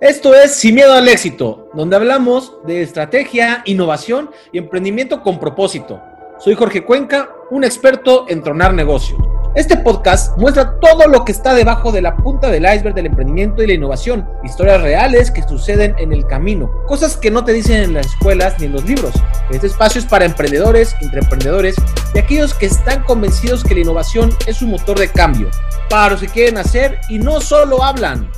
Esto es Sin Miedo al Éxito, donde hablamos de estrategia, innovación y emprendimiento con propósito. Soy Jorge Cuenca, un experto en tronar negocios. Este podcast muestra todo lo que está debajo de la punta del iceberg del emprendimiento y la innovación, historias reales que suceden en el camino, cosas que no te dicen en las escuelas ni en los libros. Este espacio es para emprendedores, intraemprendedores y aquellos que están convencidos que la innovación es un motor de cambio, para los que quieren hacer y no solo hablan.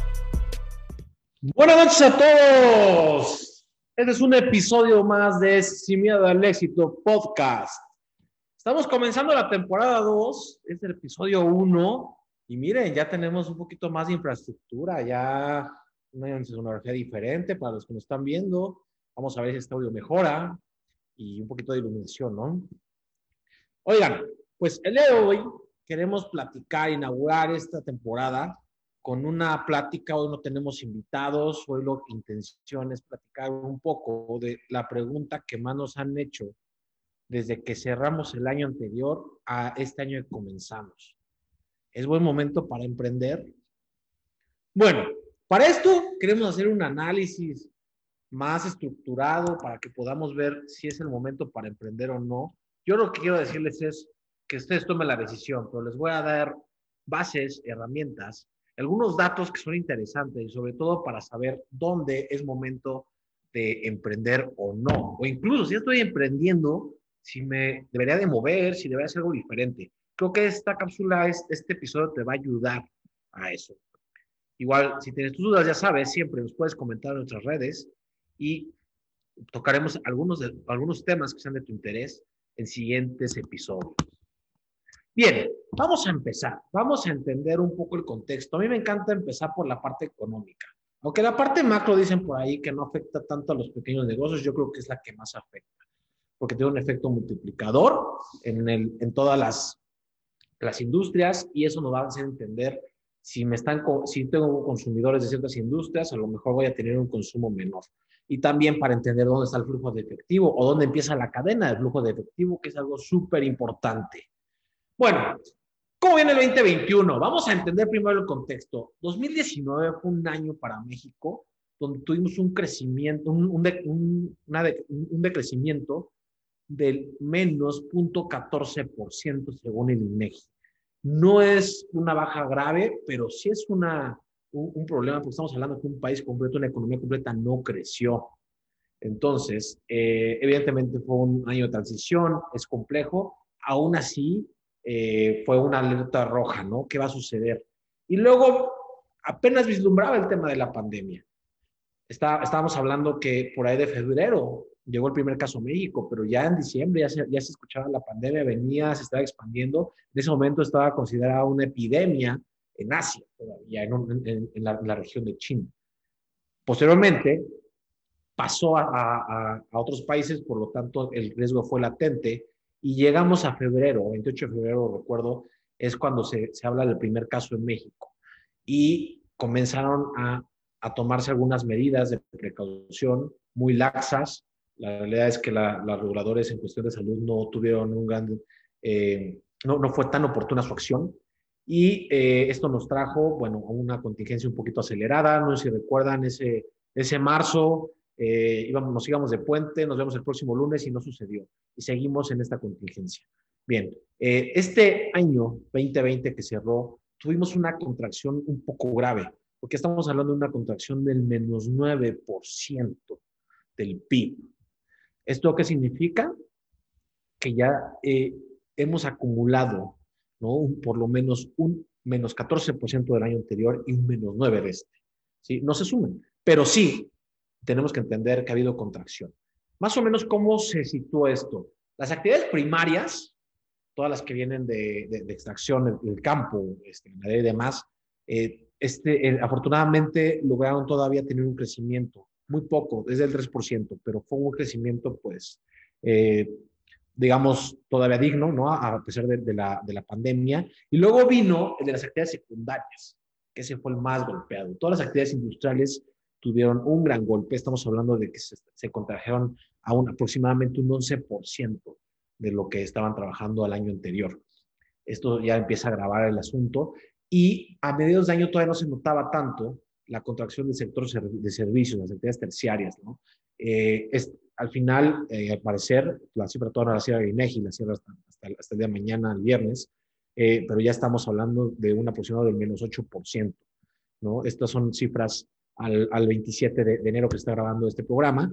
Buenas noches a todos. Este es un episodio más de Sin Miedo al Éxito podcast. Estamos comenzando la temporada 2, es el episodio 1, y miren, ya tenemos un poquito más de infraestructura, ya una sonografía diferente para los que nos están viendo. Vamos a ver si este audio mejora y un poquito de iluminación, ¿no? Oigan, pues el día de hoy queremos platicar, inaugurar esta temporada con una plática. Hoy no tenemos invitados, hoy que intención es platicar un poco de la pregunta que más nos han hecho desde que cerramos el año anterior a este año que comenzamos. ¿Es buen momento para emprender? Bueno, para esto queremos hacer un análisis más estructurado para que podamos ver si es el momento para emprender o no. Yo lo que quiero decirles es que ustedes tomen la decisión, pero les voy a dar bases, herramientas algunos datos que son interesantes y sobre todo para saber dónde es momento de emprender o no. O incluso si estoy emprendiendo, si me debería de mover, si debería hacer algo diferente. Creo que esta cápsula, este episodio te va a ayudar a eso. Igual, si tienes tus dudas, ya sabes, siempre nos puedes comentar en nuestras redes y tocaremos algunos, algunos temas que sean de tu interés en siguientes episodios. Bien, vamos a empezar. Vamos a entender un poco el contexto. A mí me encanta empezar por la parte económica. Aunque la parte macro dicen por ahí que no afecta tanto a los pequeños negocios, yo creo que es la que más afecta, porque tiene un efecto multiplicador en, el, en todas las, industrias y eso nos va a hacer entender si, tengo consumidores de ciertas industrias, a lo mejor voy a tener un consumo menor. Y también para entender dónde está el flujo de efectivo o dónde empieza la cadena de flujo de efectivo, que es algo súper importante. Bueno, ¿cómo viene el 2021? Vamos a entender primero el contexto. 2019 fue un año para México donde tuvimos un crecimiento, un, decrecimiento del menos 0.14% según el INEGI. No es una baja grave, pero sí es una, un, problema porque estamos hablando de un país completo, una economía completa no creció. Entonces, eh, evidentemente fue un año de transición, es complejo. Aún así, eh, fue una alerta roja, ¿no? ¿Qué va a suceder? Y luego apenas vislumbraba el tema de la pandemia. Está, estábamos hablando que por ahí de febrero llegó el primer caso a México, pero ya en diciembre ya se, escuchaba la pandemia, venía, se estaba expandiendo. En ese momento estaba considerada una epidemia en Asia, todavía, en, la, región de China. Posteriormente, pasó a, otros países, por lo tanto, el riesgo fue latente y llegamos a febrero, 28 de febrero, recuerdo, es cuando se, se habla del primer caso en México. Y comenzaron a, a, tomarse algunas medidas de precaución muy laxas. La realidad es que la, los reguladores en cuestión de salud no tuvieron un gran, eh, no, no, fue tan oportuna su acción. Y eh, esto nos trajo, bueno, una contingencia un poquito acelerada. No sé si recuerdan ese, ese marzo, eh, íbamos, nos íbamos de puente, nos vemos el próximo lunes y no sucedió. Y seguimos en esta contingencia. Bien, eh, este año 2020 que cerró, tuvimos una contracción un poco grave, porque estamos hablando de una contracción del menos 9% del PIB. ¿Esto qué significa? Que ya eh, hemos acumulado, ¿no? por lo menos un menos 14% del año anterior y un menos 9% de este. ¿sí? No se sumen, pero sí, tenemos que entender que ha habido contracción. Más o menos, ¿cómo se sitúa esto? Las actividades primarias, todas las que vienen de, extracción del campo, este, y demás, eh, este, eh, afortunadamente lograron todavía tener un crecimiento, muy poco, desde el 3%, pero fue un crecimiento, pues, eh, digamos, todavía digno, ¿no? A pesar de, la, de la pandemia. Y luego vino el de las actividades secundarias, que ese fue el más golpeado. Todas las actividades industriales tuvieron un gran golpe. Estamos hablando de que se, se contrajeron a un, aproximadamente un 11% de lo que estaban trabajando al año anterior. Esto ya empieza a agravar el asunto y a mediados de año todavía no se notaba tanto la contracción del sector de servicios, las actividades terciarias, ¿no? Eh, es, al final, eh, al parecer, la cifra toda la cierra INEGI, la cierra hasta, hasta, el día de mañana, el viernes, eh, pero ya estamos hablando de un aproximado del menos 8%, ¿no? Estas son cifras al, al 27 de, enero que está grabando este programa.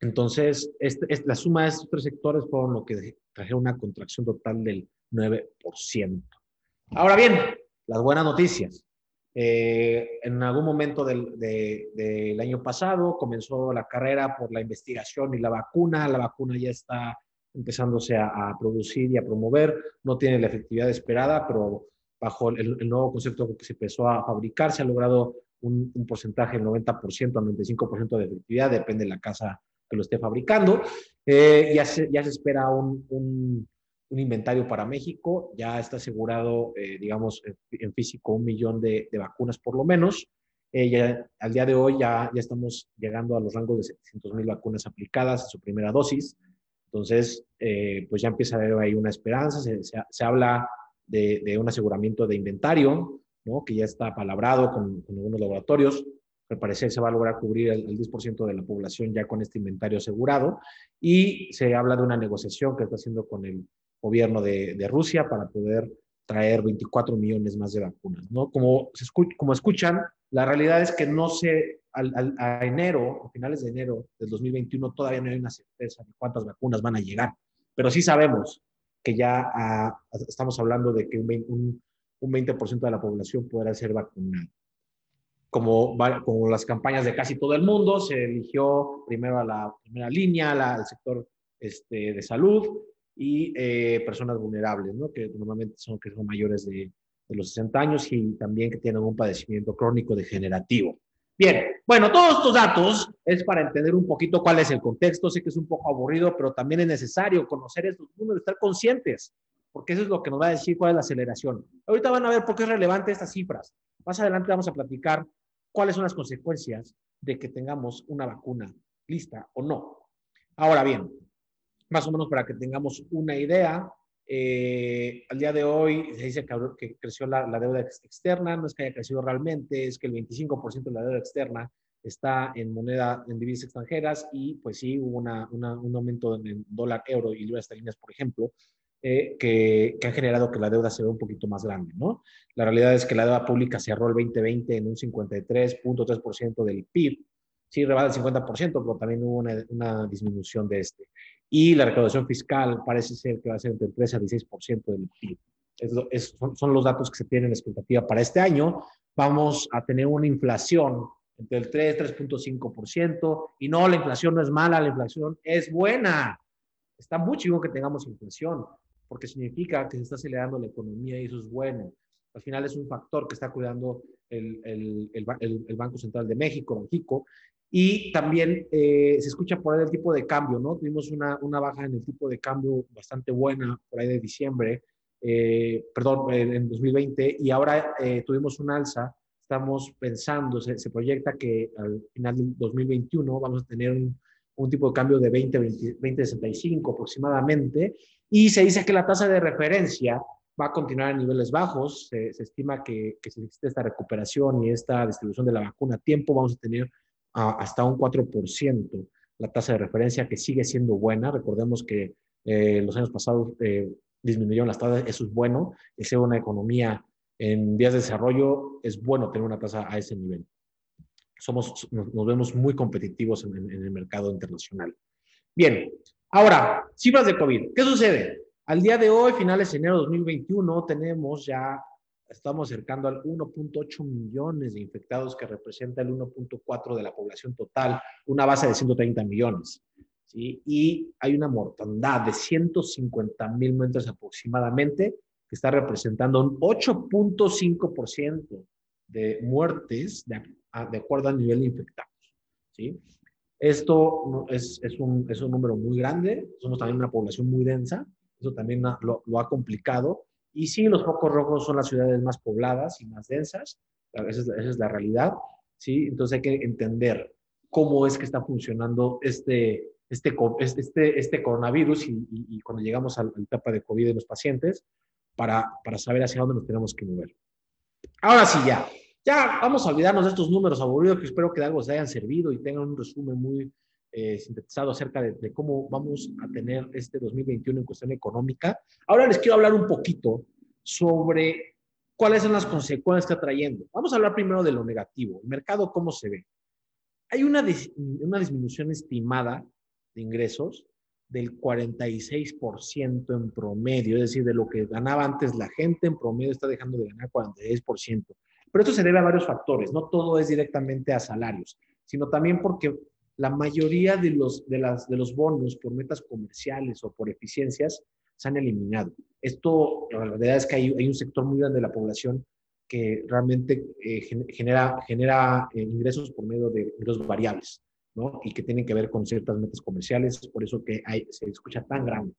Entonces, este, la suma de estos tres sectores fueron lo que trajeron una contracción total del 9%. Ahora bien, las buenas noticias. Eh, en algún momento del, del, año pasado comenzó la carrera por la investigación y la vacuna. La vacuna ya está empezándose a, producir y a promover. No tiene la efectividad esperada, pero bajo el, nuevo concepto que se empezó a fabricar, se ha logrado un, un porcentaje del 90% al 95% de efectividad, depende de la casa que lo esté fabricando. Eh, ya, se, ya se espera un, un un inventario para México, ya está asegurado, eh, digamos, en físico un millón de, de vacunas por lo menos. Eh, ya, al día de hoy ya, ya estamos llegando a los rangos de 700 mil vacunas aplicadas en su primera dosis. Entonces, eh, pues ya empieza a haber ahí una esperanza, se, se, se habla de, de, un aseguramiento de inventario, que ya está palabrado con, algunos laboratorios. Al parecer se va a lograr cubrir el, el 10% de la población ya con este inventario asegurado. Y se habla de una negociación que está haciendo con el gobierno de, Rusia para poder traer 24 millones más de vacunas, ¿no? Como, se como escuchan, la realidad es que no se, al, a enero, a finales de enero del 2021, todavía no hay una certeza de cuántas vacunas van a llegar, pero sí sabemos que ya a, a, estamos hablando de que un, un 20% de la población podrá ser vacunada. Como, como las campañas de casi todo el mundo, se eligió primero a la primera línea, la, al sector este, de salud, y eh, personas vulnerables, ¿no? que normalmente son, que son mayores de, de, los 60 años y también que tienen un padecimiento crónico degenerativo. Bien, bueno, todos estos datos es para entender un poquito cuál es el contexto. Sé que es un poco aburrido, pero también es necesario conocer estos números, estar conscientes, porque eso es lo que nos va a decir cuál es la aceleración. Ahorita van a ver por qué es relevante estas cifras. Más adelante vamos a platicar cuáles son las consecuencias de que tengamos una vacuna lista o no. Ahora bien, más o menos para que tengamos una idea. Eh, al día de hoy se dice que, que creció la, la, deuda externa, no es que haya crecido realmente, es que el 25% de la deuda externa está en moneda, en divisas extranjeras y pues sí, hubo una, una, un aumento en dólar, euro y libras esterlinas, por ejemplo, eh, que, que, ha generado que la deuda se vea un poquito más grande, ¿no? La realidad es que la deuda pública cerró el 2020 en un 53.3% del PIB, sí rebasa el 50%, pero también hubo una, una, disminución de este. Y la recaudación fiscal parece ser que va a ser entre el 13 a 16% del PIB. Es, es, son, son, los datos que se tienen en expectativa para este año. Vamos a tener una inflación entre el 3 y 3.5%. Y no, la inflación no es mala, la inflación es buena. Está muy chido que tengamos inflación, porque significa que se está acelerando la economía y eso es bueno. Al final es un factor que está cuidando el, el, el, el Banco Central de México, Banjico, y también eh, se escucha por ahí el tipo de cambio, ¿no? Tuvimos una, una, baja en el tipo de cambio bastante buena por ahí de diciembre, eh, perdón, en 2020, y ahora eh, tuvimos un alza. Estamos pensando, se, se, proyecta que al final del 2021 vamos a tener un, un tipo de cambio de 20, 20, 20, 65 aproximadamente, y se dice que la tasa de referencia va a continuar a niveles bajos. Se, se estima que, que si existe esta recuperación y esta distribución de la vacuna a tiempo, vamos a tener hasta un 4% la tasa de referencia, que sigue siendo buena. Recordemos que eh, los años pasados eh, disminuyeron las tasas, eso es bueno. Es una economía en vías de desarrollo, es bueno tener una tasa a ese nivel. Somos, nos, nos vemos muy competitivos en, en, el mercado internacional. Bien, ahora, cifras de COVID. ¿Qué sucede? Al día de hoy, finales de enero de 2021, tenemos ya estamos acercando al 1.8 millones de infectados, que representa el 1.4 de la población total, una base de 130 millones. ¿sí? Y hay una mortandad de 150 mil muertes aproximadamente, que está representando un 8.5% de muertes de, de, acuerdo al nivel de infectados. ¿sí? Esto es, es, un, es un número muy grande, somos también una población muy densa, eso también lo, lo ha complicado y sí, los focos rojos son las ciudades más pobladas y más densas, esa es, esa es la realidad, ¿sí? Entonces hay que entender cómo es que está funcionando este, este, este, este coronavirus y, y, y, cuando llegamos a la etapa de COVID en los pacientes para, para saber hacia dónde nos tenemos que mover. Ahora sí ya, Ya vamos a olvidarnos de estos números aburridos que espero que de algo se hayan servido y tengan un resumen muy eh, sintetizado acerca de, cómo vamos a tener este 2021 en cuestión económica. Ahora les quiero hablar un poquito sobre cuáles son las consecuencias que está trayendo. Vamos a hablar primero de lo negativo. Mercado, ¿cómo se ve? Hay una, una disminución estimada de ingresos del 46% en promedio, es decir, de lo que ganaba antes la gente en promedio está dejando de ganar 46%. Pero esto se debe a varios factores, no todo es directamente a salarios, sino también porque la mayoría de los, de las, de los bonos por metas comerciales o por eficiencias se han eliminado. Esto, la verdad es que hay, hay un sector muy grande de la población que realmente eh, genera, genera eh, ingresos por medio de ingresos variables. ¿no? Y que tienen que ver con ciertas metas comerciales, por eso que hay, se escucha tan grande,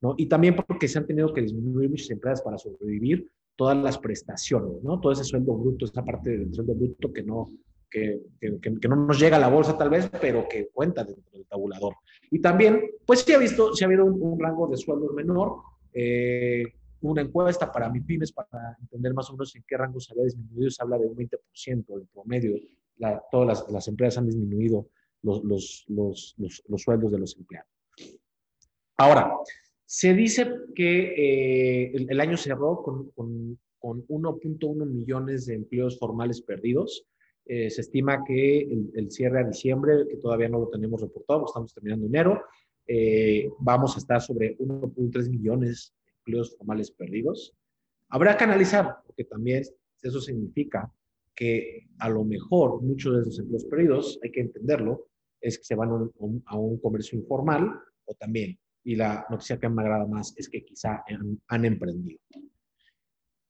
¿no? Y también porque se han tenido que disminuir muchas empresas para sobrevivir todas las prestaciones, ¿no? Todo ese sueldo bruto, esa parte del sueldo bruto que no, que, que, que, no nos llega a la bolsa tal vez, pero que cuenta dentro del tabulador. Y también, pues sí ha visto, sí ha habido un, un rango de sueldos menor, eh, una encuesta para mi pymes para entender más o menos en qué rango se había disminuido, se habla de un 20% en promedio, la, todas las, las, empresas han disminuido los, los, los, los, sueldos de los empleados. Ahora, se dice que eh, el, año cerró con, con, con 1.1 millones de empleos formales perdidos. Eh, se estima que el, cierre a diciembre, que todavía no lo tenemos reportado, estamos terminando enero, eh, vamos a estar sobre 1.3 millones de empleos formales perdidos. Habrá que analizar, porque también eso significa que a lo mejor muchos de esos empleos perdidos, hay que entenderlo, es que se van a un comercio informal o también, y la noticia que me agrada más es que quizá han, han emprendido.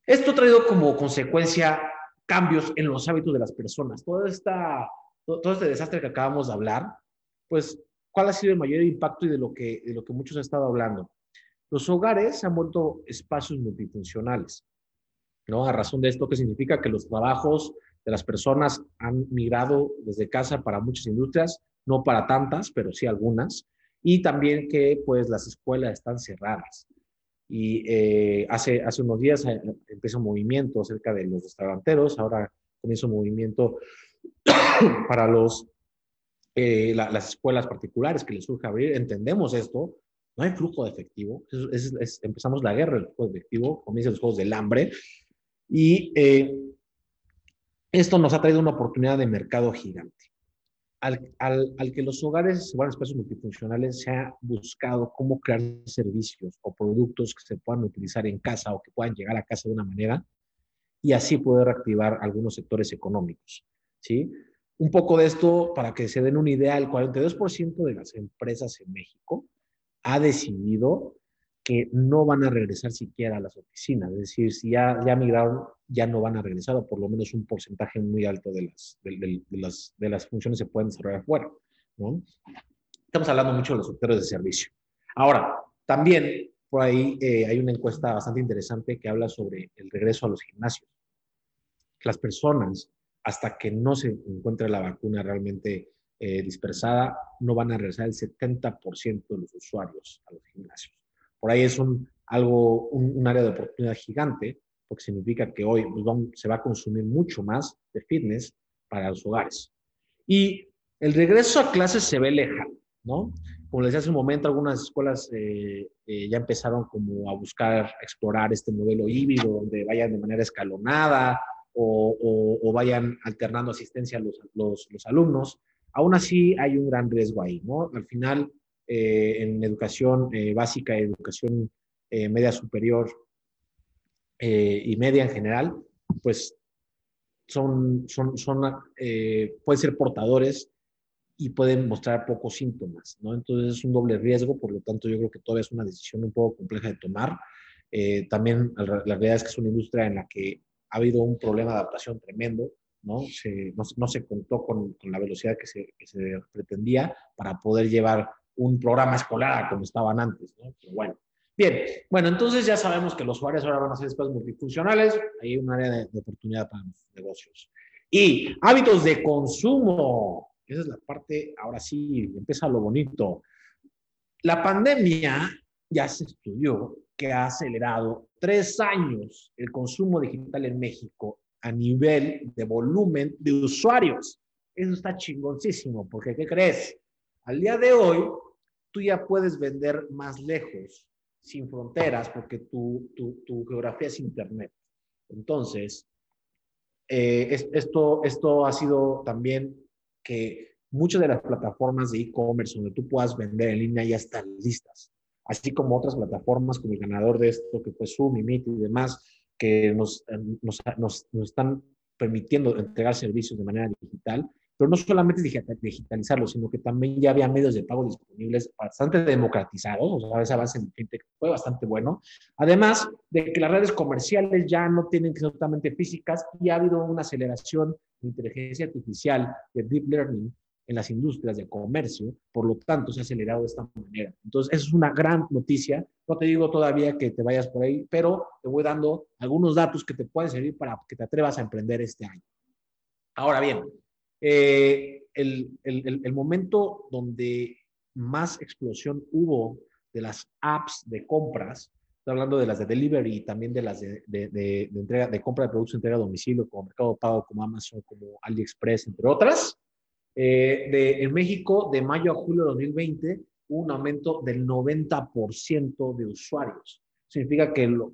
Esto ha traído como consecuencia cambios en los hábitos de las personas. Todo, esta, todo este desastre que acabamos de hablar, pues, ¿cuál ha sido el mayor impacto y de lo que, de lo que muchos han estado hablando? Los hogares se han vuelto espacios multifuncionales, ¿no? A razón de esto, que significa que los trabajos de las personas han migrado desde casa para muchas industrias, no para tantas, pero sí algunas, y también que pues las escuelas están cerradas. Y eh, hace, hace unos días eh, empezó un movimiento acerca de los restauranteros, ahora comienza un movimiento para los, eh, la, las escuelas particulares que les surge abrir. Entendemos esto, no hay flujo de efectivo, es, es, es, empezamos la guerra del flujo de efectivo, comienzan los juegos del hambre, y eh, esto nos ha traído una oportunidad de mercado gigante. Al, al, al, que los hogares se van a espacios multifuncionales, se ha buscado cómo crear servicios o productos que se puedan utilizar en casa o que puedan llegar a casa de una manera y así poder reactivar algunos sectores económicos. ¿sí? Un poco de esto, para que se den una idea, el 42% de las empresas en México ha decidido que no van a regresar siquiera a las oficinas. Es decir, si ya, ya migraron, ya no van a regresar, o por lo menos un porcentaje muy alto de las, de, de, de las, de las funciones se pueden desarrollar afuera. ¿no? Estamos hablando mucho de los sectores de servicio. Ahora, también por ahí eh, hay una encuesta bastante interesante que habla sobre el regreso a los gimnasios. Las personas, hasta que no se encuentre la vacuna realmente eh, dispersada, no van a regresar el 70% de los usuarios a los gimnasios. Por ahí es un, algo, un, área de oportunidad gigante, porque significa que hoy pues, se va a consumir mucho más de fitness para los hogares. Y el regreso a clases se ve lejano, ¿no? Como les decía hace un momento, algunas escuelas eh, eh, ya empezaron como a buscar, explorar este modelo híbrido, donde vayan de manera escalonada o, vayan alternando asistencia a los, los, alumnos. Aún así hay un gran riesgo ahí, ¿no? Al final, eh, en educación eh, básica, educación eh, media superior y media en general, pues son, son, son pueden ser portadores y pueden mostrar pocos síntomas, ¿no? Entonces es un doble riesgo, por lo tanto yo creo que todavía es una decisión un poco compleja de tomar. también la realidad es que es una industria en la que ha habido un problema de adaptación tremendo, ¿no? Se, no, no se contó con, con la velocidad que se, que se, pretendía para poder llevar un programa escolar como estaban antes, bueno. Bien, bueno, entonces ya sabemos que los usuarios ahora van a ser espacios multifuncionales, hay un área de, de oportunidad para los negocios. Y hábitos de consumo, esa es la parte, ahora sí, empieza lo bonito. La pandemia ya se estudió que ha acelerado tres años el consumo digital en México a nivel de volumen de usuarios. Eso está chingoncísimo, porque ¿qué crees? Al día de hoy, tú ya puedes vender más lejos, sin fronteras, porque tu, tu, geografía es Internet. Entonces, eh, esto, esto ha sido también que muchas de las plataformas de e-commerce donde tú puedas vender en línea ya están listas, así como otras plataformas como el ganador de esto, que fue Zoom y Meet y demás, que nos, nos, nos, nos están permitiendo entregar servicios de manera digital pero no solamente digitalizarlo, sino que también ya había medios de pago disponibles bastante democratizados, o sea, ese avance en fintech fue bastante bueno. Además de que las redes comerciales ya no tienen que ser totalmente físicas y ha habido una aceleración de inteligencia artificial, de deep learning en las industrias de comercio, por lo tanto se ha acelerado de esta manera. Entonces, eso es una gran noticia. No te digo todavía que te vayas por ahí, pero te voy dando algunos datos que te pueden servir para que te atrevas a emprender este año. Ahora bien, eh, el, el, el, momento donde más explosión hubo de las apps de compras, estoy hablando de las de delivery y también de las de, de, de, entrega, de compra de productos de entrega a domicilio, como Mercado Pago, como Amazon, como AliExpress, entre otras. Eh, de, en México, de mayo a julio de 2020, hubo un aumento del 90% de usuarios. Significa que, lo,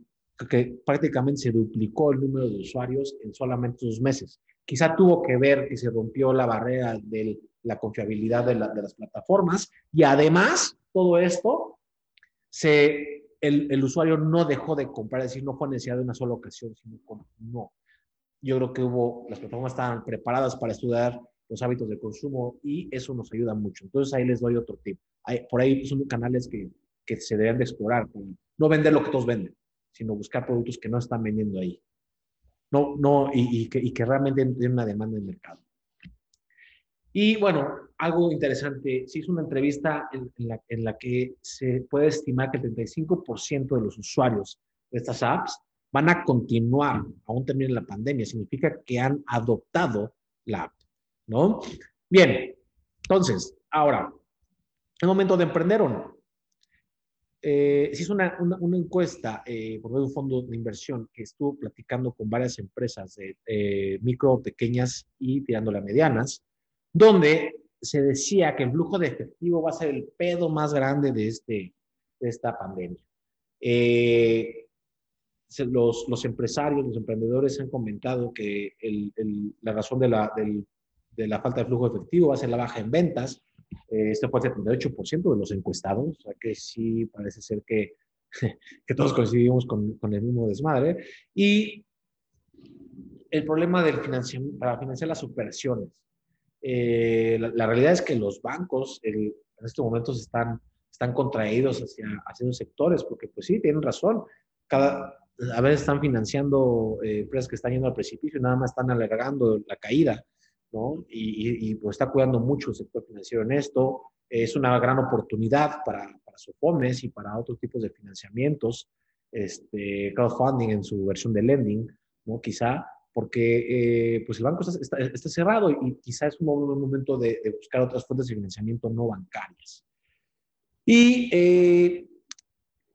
que prácticamente se duplicó el número de usuarios en solamente dos meses. Quizá tuvo que ver que se rompió la barrera de la confiabilidad de, las plataformas y además todo esto, el, usuario no dejó de comprar, es decir, no fue necesidad de una sola ocasión, sino no. Yo creo que hubo, las plataformas estaban preparadas para estudiar los hábitos de consumo y eso nos ayuda mucho. Entonces ahí les doy otro tip. Por ahí son canales que, que se deben de explorar, no vender lo que todos venden, sino buscar productos que no están vendiendo ahí no, no, y, que, realmente tiene una demanda el mercado. Y bueno, algo interesante, se hizo una entrevista en, la, en la que se puede estimar que el 35% de los usuarios de estas apps van a continuar, aún termine la pandemia, significa que han adoptado la app, ¿no? Bien, entonces, ahora, ¿es momento de emprender o no? Eh, se hizo una, una, encuesta eh, por medio de un fondo de inversión que estuvo platicando con varias empresas de micro, pequeñas y tirándole a medianas, donde se decía que el flujo de efectivo va a ser el pedo más grande de, este, de esta pandemia. Eh, los, los, empresarios, los emprendedores han comentado que el, el, la razón de la, del, de la falta de flujo de efectivo va a ser la baja en ventas, eh, este fue el 78% de los encuestados, o sea que sí parece ser que, que todos coincidimos con, con, el mismo desmadre. Y el problema del financiamiento, para financiar las operaciones. Eh, la, realidad es que los bancos en estos momentos están, están contraídos hacia, hacia esos sectores, porque pues sí, tienen razón. Cada, a veces están financiando eh, empresas que están yendo al precipicio y nada más están alargando la caída. Y, pues está cuidando mucho el sector financiero en esto. Es una gran oportunidad para, para y para otros tipos de financiamientos, este, crowdfunding en su versión de lending, ¿no? Quizá porque eh, pues el banco está, está, cerrado y quizá es un momento de, buscar otras fuentes de financiamiento no bancarias. ¿Y eh,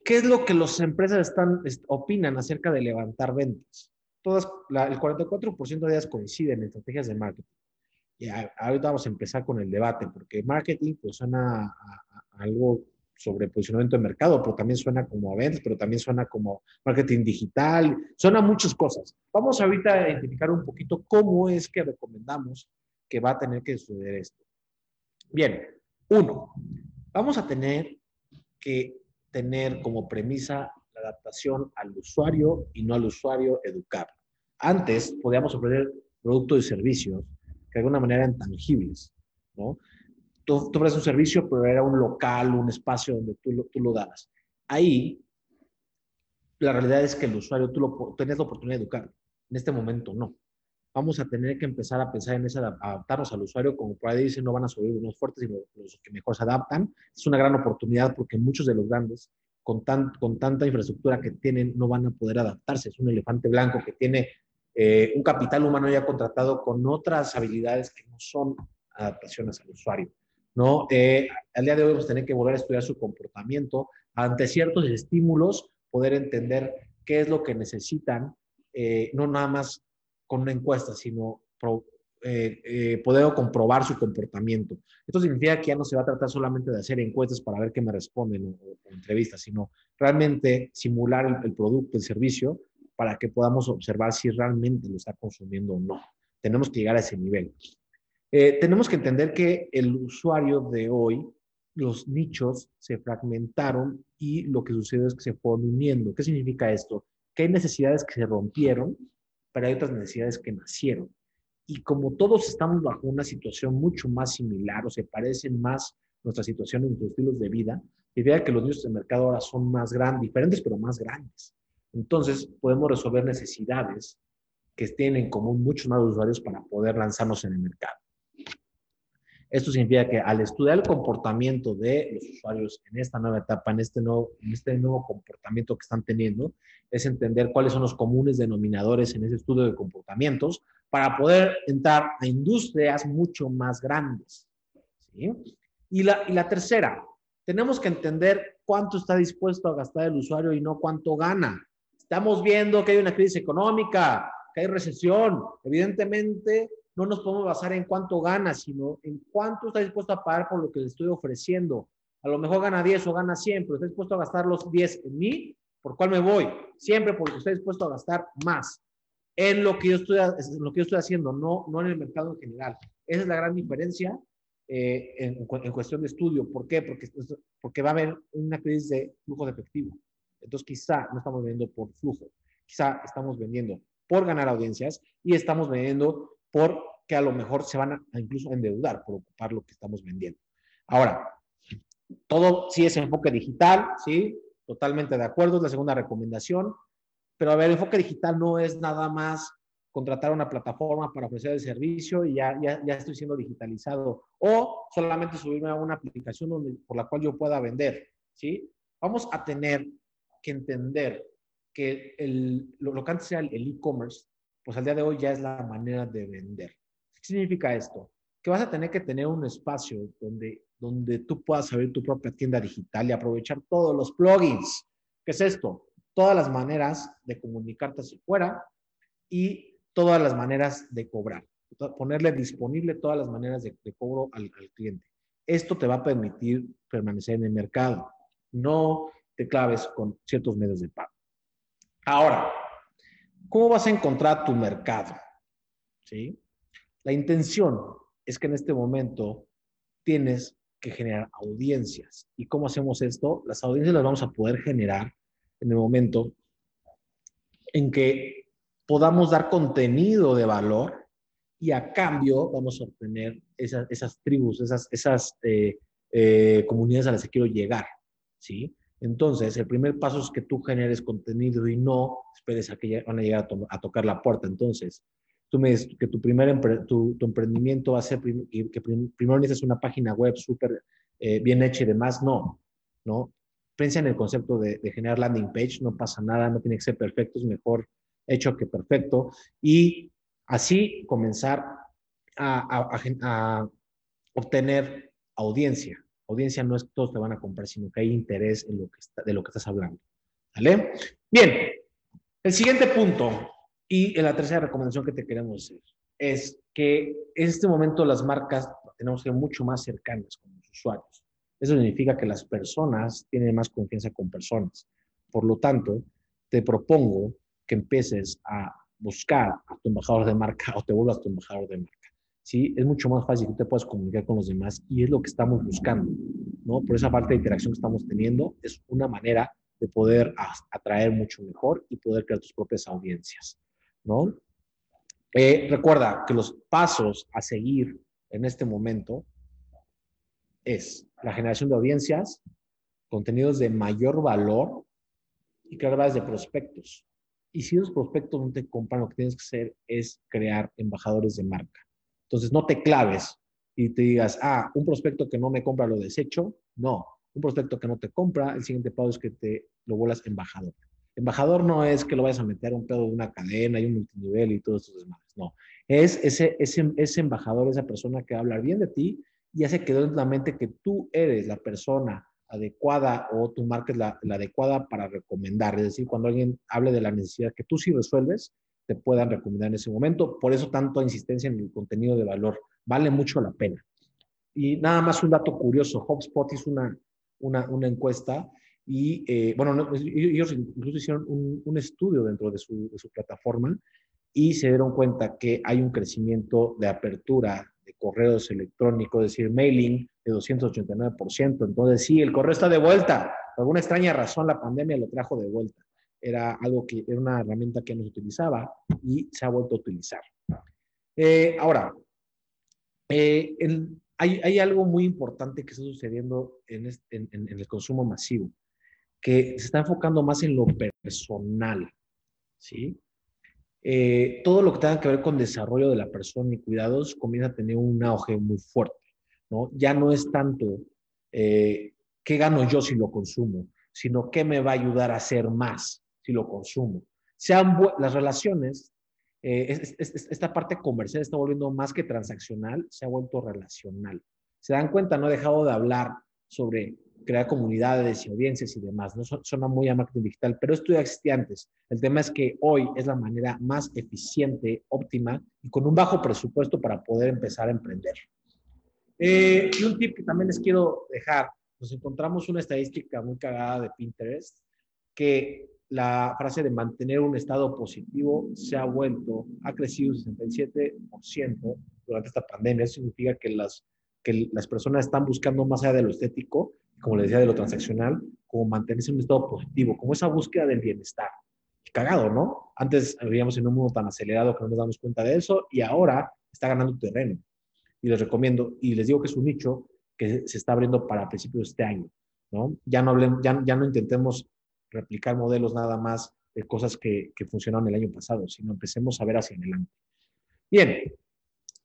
qué es lo que las empresas están, opinan acerca de levantar ventas? Todas, el 44% de ellas coinciden en estrategias de marketing. Y ahorita vamos a empezar con el debate, porque marketing pues suena a, algo sobre posicionamiento de mercado, pero también suena como a ventas, pero también suena como marketing digital, suena muchas cosas. Vamos ahorita a identificar un poquito cómo es que recomendamos que va a tener que suceder esto. Bien, uno, vamos a tener que tener como premisa la adaptación al usuario y no al usuario educar. Antes podíamos ofrecer productos y servicios de alguna manera eran tangibles, ¿no? Tú, tú ofreces un servicio, pero era un local, un espacio donde tú lo, tú lo dabas. Ahí, la realidad es que el usuario, tú, lo, tenías la oportunidad de educar. En este momento, no. Vamos a tener que empezar a pensar en esa, adaptarnos al usuario, como por ahí dicen, no van a subir unos fuertes, sino los que mejor se adaptan. Es una gran oportunidad porque muchos de los grandes, con, tan, con tanta infraestructura que tienen, no van a poder adaptarse. Es un elefante blanco que tiene eh, un capital humano ya contratado con otras habilidades que no son adaptaciones al usuario. ¿no? Eh, al día de hoy vamos a tener que volver a estudiar su comportamiento ante ciertos estímulos, poder entender qué es lo que necesitan, eh, no nada más con una encuesta, sino eh, poder comprobar su comportamiento. Esto significa que ya no se va a tratar solamente de hacer encuestas para ver qué me responden o, entrevistas, sino realmente simular el, producto, el servicio, para que podamos observar si realmente lo está consumiendo o no. Tenemos que llegar a ese nivel. Eh, tenemos que entender que el usuario de hoy, los nichos se fragmentaron y lo que sucede es que se fueron uniendo. ¿Qué significa esto? Que hay necesidades que se rompieron, pero hay otras necesidades que nacieron y como todos estamos bajo una situación mucho más similar o se parecen más nuestra situación en nuestros estilos de vida, idea que los nichos de mercado ahora son más grandes, diferentes, pero más grandes. Entonces, podemos resolver necesidades que tienen en común muchos más usuarios para poder lanzarnos en el mercado. Esto significa que al estudiar el comportamiento de los usuarios en esta nueva etapa, en este nuevo, en este nuevo comportamiento que están teniendo, es entender cuáles son los comunes denominadores en ese estudio de comportamientos para poder entrar a industrias mucho más grandes. ¿sí? Y, la, y la tercera, tenemos que entender cuánto está dispuesto a gastar el usuario y no cuánto gana. Estamos viendo que hay una crisis económica, que hay recesión. Evidentemente, no nos podemos basar en cuánto gana, sino en cuánto está dispuesto a pagar por lo que le estoy ofreciendo. A lo mejor gana 10 o gana 100, pero está dispuesto a gastar los 10 en mí, ¿por cuál me voy? Siempre porque está dispuesto a gastar más en lo que yo estoy, en lo que yo estoy haciendo, no, no en el mercado en general. Esa es la gran diferencia eh, en, en, cuestión de estudio. ¿Por qué? Porque, porque va a haber una crisis de flujo de efectivo. Entonces, quizá no estamos vendiendo por flujo, quizá estamos vendiendo por ganar audiencias y estamos vendiendo por que a lo mejor se van a, incluso endeudar por ocupar lo que estamos vendiendo. Ahora, todo sí es enfoque digital, ¿sí? Totalmente de acuerdo, es la segunda recomendación. Pero a ver, enfoque digital no es nada más contratar una plataforma para ofrecer el servicio y ya, ya, ya estoy siendo digitalizado. O solamente subirme a una aplicación donde, por la cual yo pueda vender. ¿sí? Vamos a tener que entender que el, lo, que antes era el e-commerce, pues al día de hoy ya es la manera de vender. ¿Qué significa esto? Que vas a tener que tener un espacio donde, donde tú puedas abrir tu propia tienda digital y aprovechar todos los plugins. ¿Qué es esto? todas las maneras de comunicarte hacia fuera y todas las maneras de cobrar. Ponerle disponible todas las maneras de, cobro al, cliente. Esto te va a permitir permanecer en el mercado. No te claves con ciertos medios de pago. Ahora, ¿cómo vas a encontrar tu mercado? ¿Sí? La intención es que en este momento tienes que generar audiencias. ¿Y cómo hacemos esto? Las audiencias las vamos a poder generar en el momento en que podamos dar contenido de valor y a cambio vamos a obtener esas, tribus, esas, esas eh, eh, comunidades a las que quiero llegar, ¿sí? Entonces, el primer paso es que tú generes contenido y no esperes a que van a llegar a, tocar la puerta. Entonces, tú me dices que tu primer tu, emprendimiento va a ser que primero necesitas una página web súper eh, bien hecha y demás. No, ¿no? piensa en el concepto de, generar landing page, no pasa nada, no tiene que ser perfecto, es mejor hecho que perfecto. Y así comenzar a, obtener audiencia. Audiencia no es que todos te van a comprar, sino que hay interés de lo que estás hablando. ¿Vale? Bien, el siguiente punto y la tercera recomendación que te queremos hacer es que en este momento las marcas tenemos que ser mucho más cercanas con los usuarios. Eso significa que las personas tienen más confianza con personas. Por lo tanto, te propongo que empieces a buscar a tu embajador de marca o te vuelvas tu embajador de marca. ¿Sí? Es mucho más fácil que te puedas comunicar con los demás y es lo que estamos buscando, ¿no? Por esa falta de interacción que estamos teniendo, es una manera de poder atraer mucho mejor y poder crear tus propias audiencias, ¿no? Eh, recuerda que los pasos a seguir en este momento es la generación de audiencias, contenidos de mayor valor y crear de prospectos. Y si los prospectos no te compran, lo que tienes que hacer es crear embajadores de marca. Entonces, no te claves y te digas, ah, un prospecto que no me compra lo desecho. No, un prospecto que no te compra, el siguiente paso es que te lo vuelas embajador. Embajador no es que lo vayas a meter a un pedo de una cadena y un multinivel y todos estos demás. No, es ese, ese, ese embajador, esa persona que va hablar bien de ti ya se quedó en la mente que tú eres la persona adecuada o tu marca es la, adecuada para recomendar. Es decir, cuando alguien hable de la necesidad que tú sí resuelves, te puedan recomendar en ese momento. Por eso tanto insistencia en el contenido de valor. Vale mucho la pena. Y nada más un dato curioso, HubSpot hizo una, una, una encuesta y, eh, bueno, ellos incluso hicieron un, un estudio dentro de su, de su, plataforma y se dieron cuenta que hay un crecimiento de apertura de correos electrónicos, es decir, mailing de 289%. Entonces, sí, el correo está de vuelta. Por alguna extraña razón, la pandemia lo trajo de vuelta. Era algo que era una herramienta que no se utilizaba y se ha vuelto a utilizar. Eh, ahora, eh, el, hay, algo muy importante que está sucediendo en, el consumo masivo, que se está enfocando más en lo personal, ¿sí? Eh, todo lo que tenga que ver con desarrollo de la persona y cuidados comienza a tener un auge muy fuerte, ¿no? Ya no es tanto eh, qué gano yo si lo consumo, sino qué me va a ayudar a hacer más si lo consumo. Sean las relaciones eh, esta parte comercial está volviendo más que transaccional, se ha vuelto relacional. Se dan cuenta, no he dejado de hablar sobre crear comunidades y audiencias y demás, no suena muy a marketing digital, pero esto ya existía antes. El tema es que hoy es la manera más eficiente, óptima y con un bajo presupuesto para poder empezar a emprender. Eh, y un tip que también les quiero dejar, nos encontramos una estadística muy cagada de Pinterest que la frase de mantener un estado positivo se ha vuelto, ha crecido un 67% durante esta pandemia. Eso significa que las, que las personas están buscando más allá de lo estético, como les decía, de lo transaccional, como mantenerse en un estado positivo, como esa búsqueda del bienestar. Cagado, ¿no? Antes vivíamos en un mundo tan acelerado que no nos damos cuenta de eso y ahora está ganando terreno. Y les recomiendo, y les digo que es un nicho que se está abriendo para principios de este año, ¿no? Ya no, hablen, ya, ya no intentemos replicar modelos nada más de cosas que, que funcionaron el año pasado, sino empecemos a ver hacia adelante. Bien,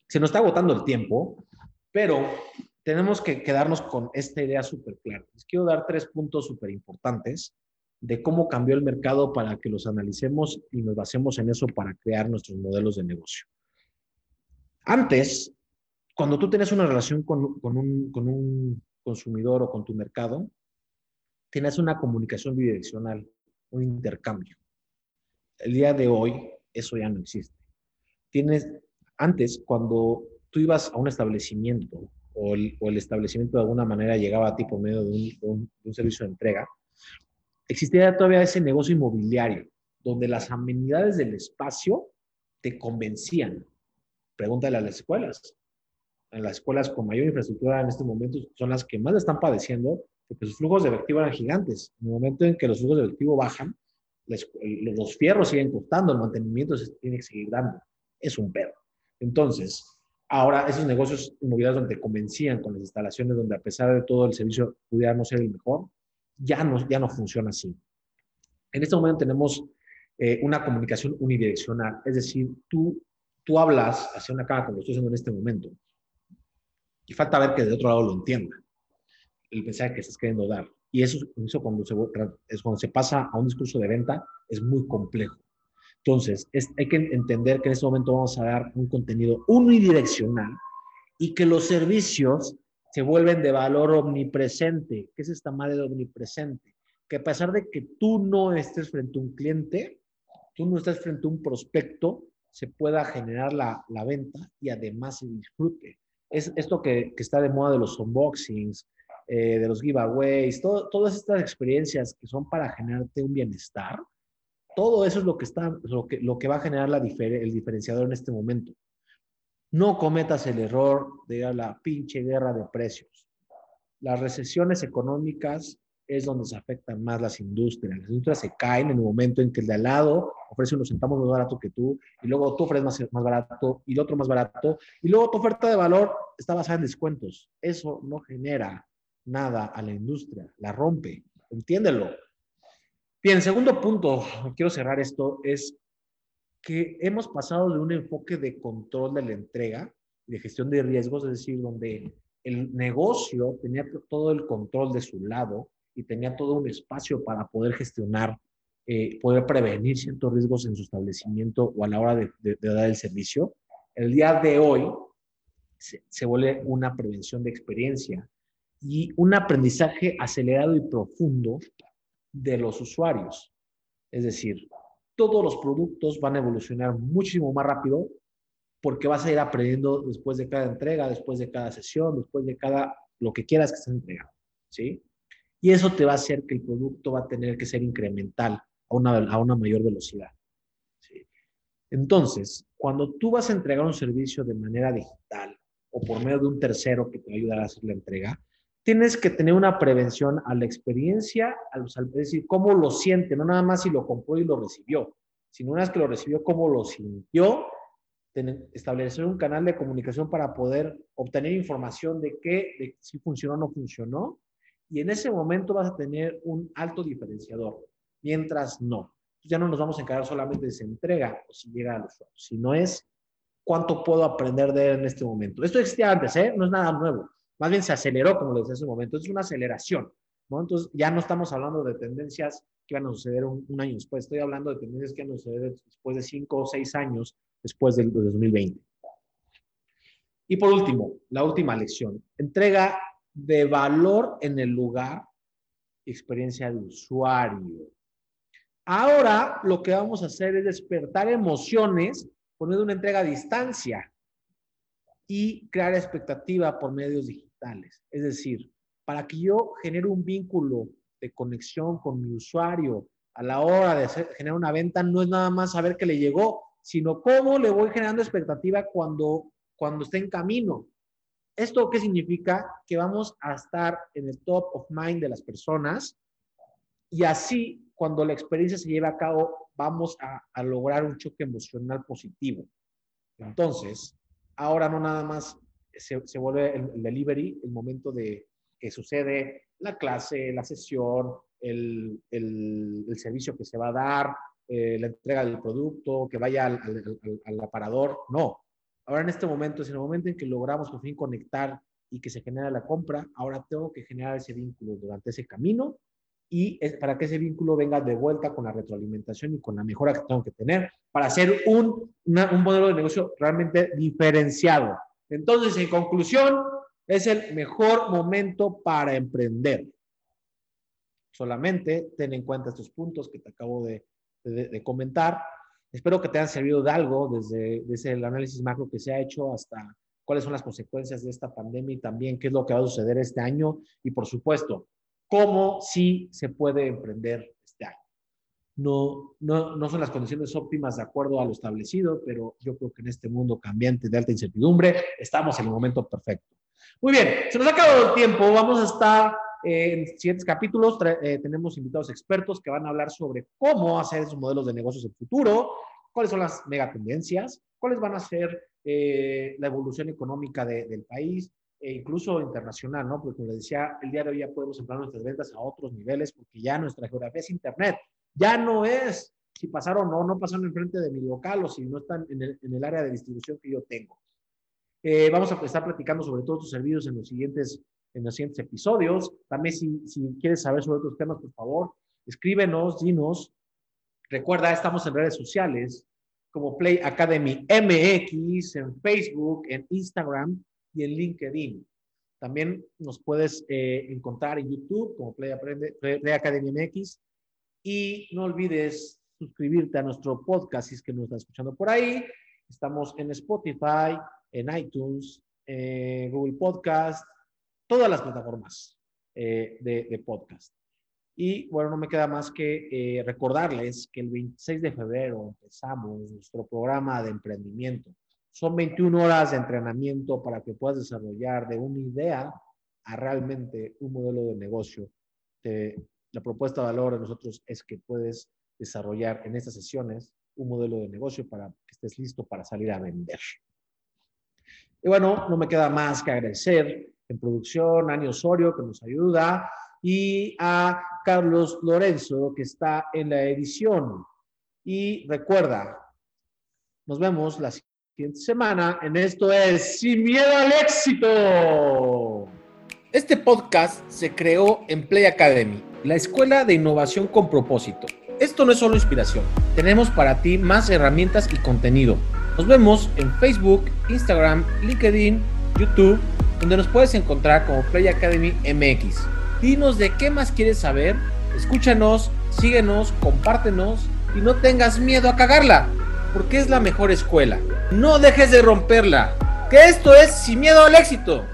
se nos está agotando el tiempo, pero tenemos que quedarnos con esta idea súper clara. Les quiero dar tres puntos súper importantes de cómo cambió el mercado para que los analicemos y nos basemos en eso para crear nuestros modelos de negocio. Antes, cuando tú tienes una relación con, con, un, con un consumidor o con tu mercado, tienes una comunicación bidireccional, un intercambio. El día de hoy eso ya no existe. Tienes, antes, cuando tú ibas a un establecimiento o el, establecimiento de alguna manera llegaba a ti por medio de un, servicio de entrega, existía todavía ese negocio inmobiliario donde las amenidades del espacio te convencían. Pregúntale a las escuelas. Las escuelas con mayor infraestructura en este momento son las que más están padeciendo porque sus flujos de efectivo eran gigantes. En el momento en que los flujos de efectivo bajan, los fierros siguen costando, el mantenimiento se tiene que seguir dando. Es un perro. Entonces, ahora esos negocios inmobiliarios donde convencían con las instalaciones, donde a pesar de todo el servicio pudiera no ser el mejor, ya no, ya no funciona así. En este momento tenemos eh, una comunicación unidireccional, es decir, tú, tú hablas hacia una cámara como lo estoy haciendo en este momento, y falta ver que de otro lado lo entienda el mensaje que estás queriendo dar. Y eso, eso cuando, se, es cuando se pasa a un discurso de venta es muy complejo. Entonces, es, hay que entender que en este momento vamos a dar un contenido unidireccional y que los servicios se vuelven de valor omnipresente. ¿Qué es esta madre de omnipresente? Que a pesar de que tú no estés frente a un cliente, tú no estés frente a un prospecto, se pueda generar la, la venta y además se disfrute. Es esto que, que, está de moda de los unboxings, eh, de los giveaways, todas estas experiencias que son para generarte un bienestar, todo eso es lo que, está, lo que, lo que va a generar la el diferenciador en este momento. No cometas el error de la pinche guerra de precios. Las recesiones económicas es donde se afectan más las industrias. Las industrias se caen en el momento en que el de al lado ofrece unos centavos más barato que tú, y luego tú ofreces más, más barato, y el otro más barato, y luego tu oferta de valor está basada en descuentos. Eso no genera nada a la industria, la rompe, entiéndelo. Bien, segundo punto, quiero cerrar esto, es que hemos pasado de un enfoque de control de la entrega, de gestión de riesgos, es decir, donde el negocio tenía todo el control de su lado y tenía todo un espacio para poder gestionar, eh, poder prevenir ciertos riesgos en su establecimiento o a la hora de, dar el servicio. El día de hoy se, se vuelve una prevención de experiencia y un aprendizaje acelerado y profundo de los usuarios. Es decir, todos los productos van a evolucionar muchísimo más rápido porque vas a ir aprendiendo después de cada entrega, después de cada sesión, después de cada lo que quieras que estés entregando, ¿sí? Y eso te va a hacer que el producto va a tener que ser incremental a una, a una mayor velocidad. ¿sí? Entonces, cuando tú vas a entregar un servicio de manera digital o por medio de un tercero que te va a ayudar a hacer la entrega, tienes que tener una prevención a la experiencia, es decir, cómo lo siente, no nada más si lo compró y lo recibió, sino una vez que lo recibió, cómo lo sintió, establecer un canal de comunicación para poder obtener información de qué, de si funcionó o no funcionó, y en ese momento vas a tener un alto diferenciador, mientras no. Ya no nos vamos a encargar solamente de si entrega o si llega al usuario, sino es cuánto puedo aprender de él en este momento. Esto existía antes, ¿eh? no es nada nuevo más bien se aceleró, como les decía hace un momento, es una aceleración. Entonces ya no estamos hablando de tendencias que van a suceder un, año después, estoy hablando de tendencias que van a suceder después de cinco o seis años después del 2020. Y por último, la última lección, entrega de valor en el lugar, experiencia de usuario. Ahora lo que vamos a hacer es despertar emociones poniendo una entrega a distancia y crear expectativa por medios digitales. Es decir, para que yo genere un vínculo de conexión con mi usuario a la hora de generar una venta, no es nada más saber que le llegó, sino cómo le voy generando expectativa cuando, cuando esté en camino. ¿Esto qué significa? Que vamos a estar en el top of mind de las personas y así, cuando la experiencia se lleve a cabo, vamos a, a lograr un choque emocional positivo. Entonces, ahora no nada más se, vuelve el, delivery, el momento de que sucede la clase, la sesión, el, el, servicio que se va a dar, eh, la entrega del producto, que vaya al, al, aparador. No. Ahora en este momento es el momento en que logramos por fin conectar y que se genera la compra. Ahora tengo que generar ese vínculo durante ese camino y es para que ese vínculo venga de vuelta con la retroalimentación y con la mejora que tengo que tener para hacer un, un modelo de negocio realmente diferenciado. Entonces, en conclusión, es el mejor momento para emprender. Solamente ten en cuenta estos puntos que te acabo de, comentar. Espero que te hayan servido de algo desde, desde, el análisis macro que se ha hecho hasta cuáles son las consecuencias de esta pandemia y también qué es lo que va a suceder este año y, por supuesto, cómo sí se puede emprender no, no, no son las condiciones óptimas de acuerdo a lo establecido, pero yo creo que en este mundo cambiante de alta incertidumbre estamos en el momento perfecto. Muy bien, se nos ha acabado el tiempo, vamos a estar en siguientes capítulos, eh, tenemos invitados expertos que van a hablar sobre cómo hacer esos modelos de negocios en futuro, cuáles son las megatendencias, cuáles van a ser eh, la evolución económica del país, e incluso internacional, ¿no? Porque como les decía, el día de hoy ya podemos emplear nuestras ventas a otros niveles porque ya nuestra geografía es Internet. Ya no es si pasaron o no, no pasaron enfrente de mi local o si no están en el, área de distribución que yo tengo. Eh, vamos a estar platicando sobre todos tus servicios en los siguientes, en los siguientes episodios. También si, si quieres saber sobre otros temas, por favor, escríbenos, dinos. Recuerda, estamos en redes sociales como Play Academy MX, en Facebook, en Instagram y en LinkedIn. También nos puedes eh, encontrar en YouTube como Play, Play Academy MX y no olvides suscribirte a nuestro podcast si es que nos está escuchando por ahí. Estamos en Spotify, en iTunes, en Google Podcast, todas las plataformas eh, de, podcast. Y bueno, no me queda más que eh, recordarles que el 26 de febrero empezamos nuestro programa de emprendimiento. Son 21 horas de entrenamiento para que puedas desarrollar de una idea a realmente un modelo de negocio. Te, la propuesta de valor de nosotros es que puedes desarrollar en estas sesiones un modelo de negocio para que estés listo para salir a vender. Y bueno, no me queda más que agradecer en producción a Ani Osorio que nos ayuda y a Carlos Lorenzo que está en la edición. Y recuerda, nos vemos la siguiente semana en esto es Sin Miedo al Éxito. Este podcast se creó en Play Academy la escuela de innovación con propósito. Esto no es solo inspiración, tenemos para ti más herramientas y contenido. Nos vemos en Facebook, Instagram, LinkedIn, YouTube, donde nos puedes encontrar como Play Academy MX. Dinos de qué más quieres saber, escúchanos, síguenos, compártenos y no tengas miedo a cagarla, porque es la mejor escuela. No dejes de romperla, que esto es sin miedo al éxito.